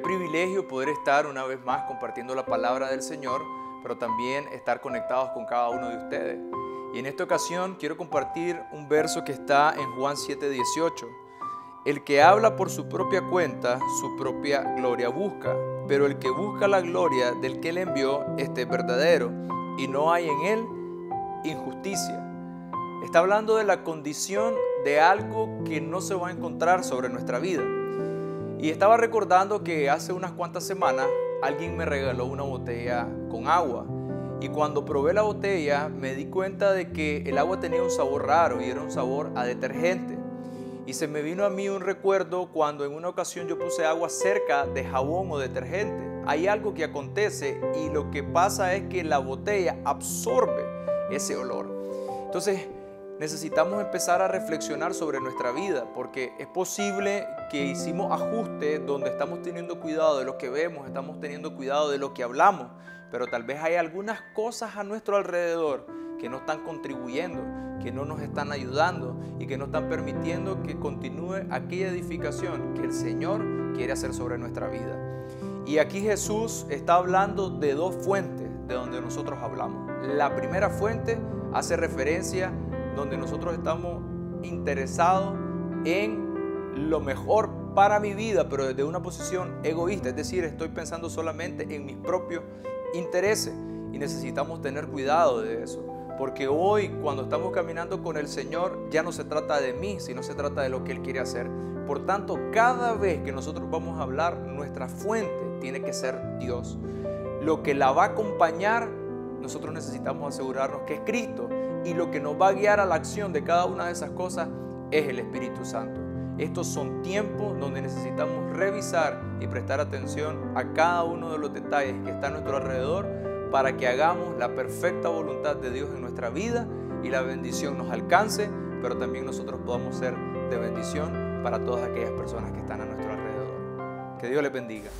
privilegio poder estar una vez más compartiendo la palabra del Señor, pero también estar conectados con cada uno de ustedes. Y en esta ocasión quiero compartir un verso que está en Juan 7:18. El que habla por su propia cuenta, su propia gloria busca, pero el que busca la gloria del que le envió, este es verdadero, y no hay en él injusticia. Está hablando de la condición de algo que no se va a encontrar sobre nuestra vida. Y estaba recordando que hace unas cuantas semanas alguien me regaló una botella con agua. Y cuando probé la botella me di cuenta de que el agua tenía un sabor raro y era un sabor a detergente. Y se me vino a mí un recuerdo cuando en una ocasión yo puse agua cerca de jabón o detergente. Hay algo que acontece y lo que pasa es que la botella absorbe ese olor. Entonces, necesitamos empezar a reflexionar sobre nuestra vida, porque es posible que hicimos ajustes donde estamos teniendo cuidado de lo que vemos, estamos teniendo cuidado de lo que hablamos, pero tal vez hay algunas cosas a nuestro alrededor que no están contribuyendo, que no nos están ayudando y que no están permitiendo que continúe aquella edificación que el Señor quiere hacer sobre nuestra vida. Y aquí Jesús está hablando de dos fuentes de donde nosotros hablamos. La primera fuente hace referencia donde nosotros estamos interesados en lo mejor para mi vida, pero desde una posición egoísta, es decir, estoy pensando solamente en mis propios intereses y necesitamos tener cuidado de eso. Porque hoy cuando estamos caminando con el Señor ya no se trata de mí, sino se trata de lo que Él quiere hacer. Por tanto, cada vez que nosotros vamos a hablar, nuestra fuente tiene que ser Dios. Lo que la va a acompañar, nosotros necesitamos asegurarnos que es Cristo y lo que nos va a guiar a la acción de cada una de esas cosas es el Espíritu Santo. Estos son tiempos donde necesitamos revisar y prestar atención a cada uno de los detalles que están a nuestro alrededor para que hagamos la perfecta voluntad de Dios en nuestra vida y la bendición nos alcance, pero también nosotros podamos ser de bendición para todas aquellas personas que están a nuestro alrededor. Que Dios les bendiga.